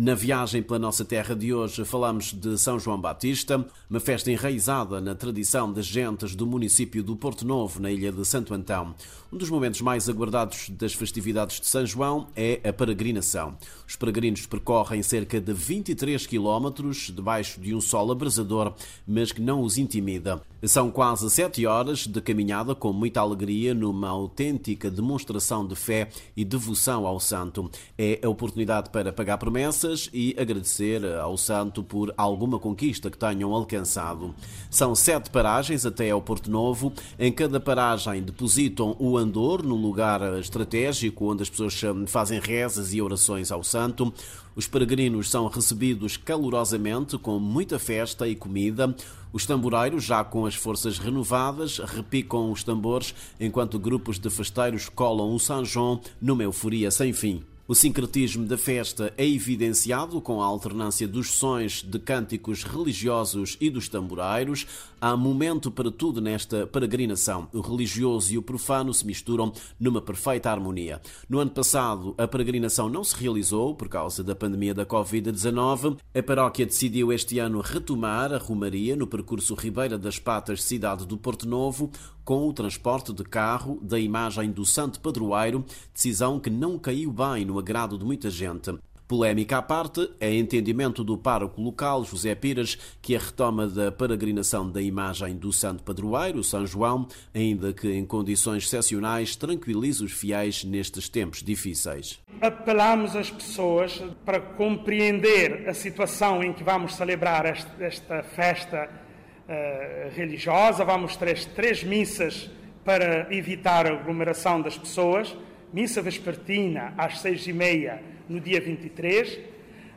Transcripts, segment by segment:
Na viagem pela nossa terra de hoje falamos de São João Batista, uma festa enraizada na tradição das gentes do município do Porto Novo, na ilha de Santo Antão. Um dos momentos mais aguardados das festividades de São João é a peregrinação. Os peregrinos percorrem cerca de 23 quilómetros debaixo de um sol abrasador, mas que não os intimida. São quase sete horas de caminhada com muita alegria numa autêntica demonstração de fé e devoção ao santo. É a oportunidade para pagar promessas e agradecer ao santo por alguma conquista que tenham alcançado. São sete paragens até ao Porto Novo. Em cada paragem depositam o andor no lugar estratégico onde as pessoas hum, fazem rezas e orações ao santo. Os peregrinos são recebidos calorosamente com muita festa e comida. Os tamboreiros, já com as forças renovadas, repicam os tambores enquanto grupos de festeiros colam o São João numa euforia sem fim. O sincretismo da festa é evidenciado com a alternância dos sons de cânticos religiosos e dos tamboreiros. Há momento para tudo nesta peregrinação. O religioso e o profano se misturam numa perfeita harmonia. No ano passado, a peregrinação não se realizou por causa da pandemia da Covid-19. A paróquia decidiu este ano retomar a Romaria no percurso Ribeira das Patas, cidade do Porto Novo, com o transporte de carro da imagem do Santo Padroeiro, decisão que não caiu bem no agrado de muita gente. Polémica à parte, é entendimento do pároco local, José Pires, que a retoma da peregrinação da imagem do Santo Padroeiro, São João, ainda que em condições excepcionais, tranquiliza os fiéis nestes tempos difíceis. Apelamos as pessoas para compreender a situação em que vamos celebrar esta festa uh, religiosa, vamos ter três missas para evitar a aglomeração das pessoas. Missa vespertina às seis e meia no dia 23.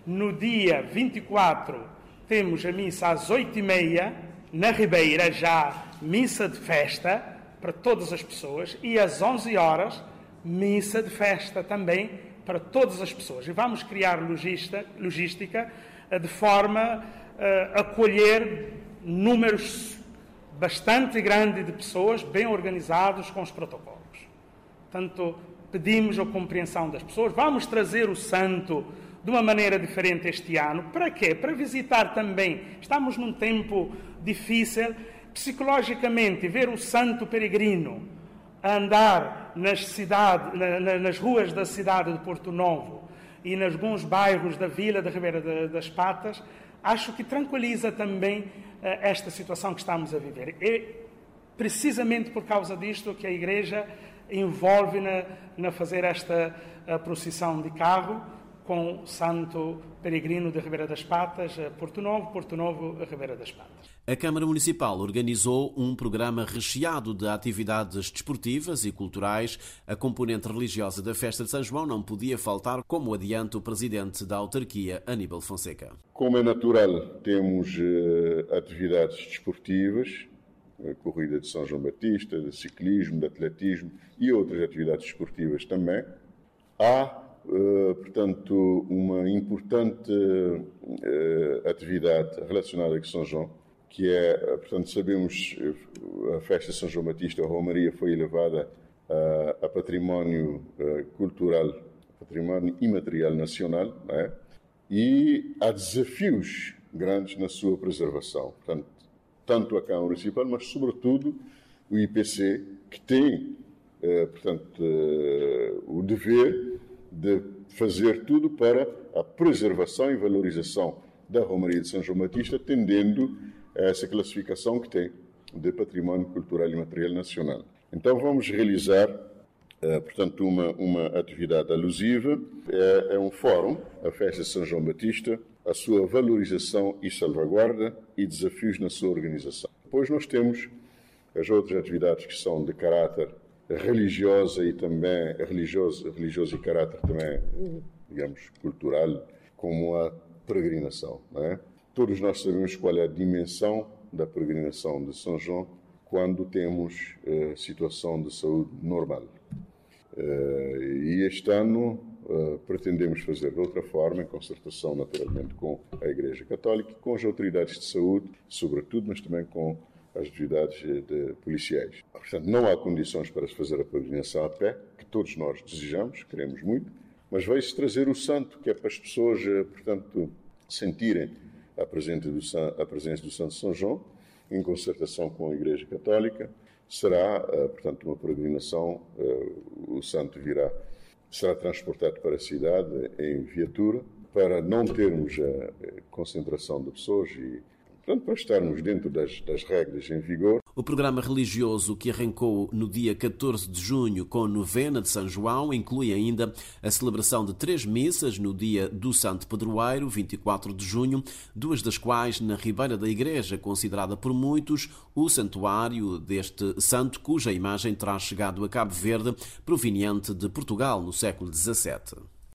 No dia 24 temos a missa às oito e meia na Ribeira, já missa de festa para todas as pessoas. E às 11 horas, missa de festa também para todas as pessoas. E vamos criar logística, logística eh, de forma a uh, acolher números bastante grande de pessoas bem organizados com os protocolos. Portanto, pedimos a compreensão das pessoas. Vamos trazer o santo de uma maneira diferente este ano. Para quê? Para visitar também. Estamos num tempo difícil psicologicamente ver o santo peregrino andar nas, cidade, nas ruas da cidade de Porto Novo e em alguns bairros da vila da Ribeira das Patas, acho que tranquiliza também esta situação que estamos a viver. É precisamente por causa disto que a Igreja envolve na, na fazer esta eh, procissão de carro com o Santo Peregrino de Ribeira das Patas, eh, Porto Novo, Porto Novo, Ribeira das Patas. A Câmara Municipal organizou um programa recheado de atividades desportivas e culturais. A componente religiosa da festa de São João não podia faltar, como adianta o presidente da autarquia, Aníbal Fonseca. Como é natural, temos uh, atividades desportivas, a corrida de São João Batista, de ciclismo, de atletismo e outras atividades desportivas também. Há portanto, uma importante uh, atividade relacionada com São João, que é, portanto, sabemos, a festa de São João Batista, a Romaria, foi elevada a, a património cultural, património imaterial nacional, é? e há desafios grandes na sua preservação. Portanto, tanto a Câmara Municipal, mas, sobretudo, o IPC, que tem, portanto, o dever de fazer tudo para a preservação e valorização da Romaria de São João Batista, tendendo essa classificação que tem de património cultural e material nacional. Então vamos realizar, eh, portanto, uma, uma atividade alusiva. É, é um fórum, a Festa de São João Batista, a sua valorização e salvaguarda e desafios na sua organização. Depois nós temos as outras atividades que são de caráter religiosa e também religioso, religioso e caráter também, digamos, cultural, como a peregrinação. É? Todos nós sabemos qual é a dimensão da peregrinação de São João quando temos eh, situação de saúde normal. Eh, e este ano eh, pretendemos fazer de outra forma, em concertação naturalmente com a Igreja Católica com as autoridades de saúde, sobretudo, mas também com as atividades de policiais. Portanto, não há condições para se fazer a peregrinação a pé, que todos nós desejamos, queremos muito, mas veio-se trazer o santo, que é para as pessoas, portanto, sentirem a presença do, a presença do Santo São João, em concertação com a Igreja Católica. Será, portanto, uma peregrinação, o santo virá, será transportado para a cidade em viatura, para não termos a concentração de pessoas e, portanto, para estarmos dentro das, das regras em vigor. O programa religioso que arrancou no dia 14 de junho com a novena de São João inclui ainda a celebração de três missas no dia do Santo Pedroeiro, 24 de junho, duas das quais na Ribeira da Igreja, considerada por muitos o santuário deste santo, cuja imagem terá chegado a Cabo Verde, proveniente de Portugal no século XVII.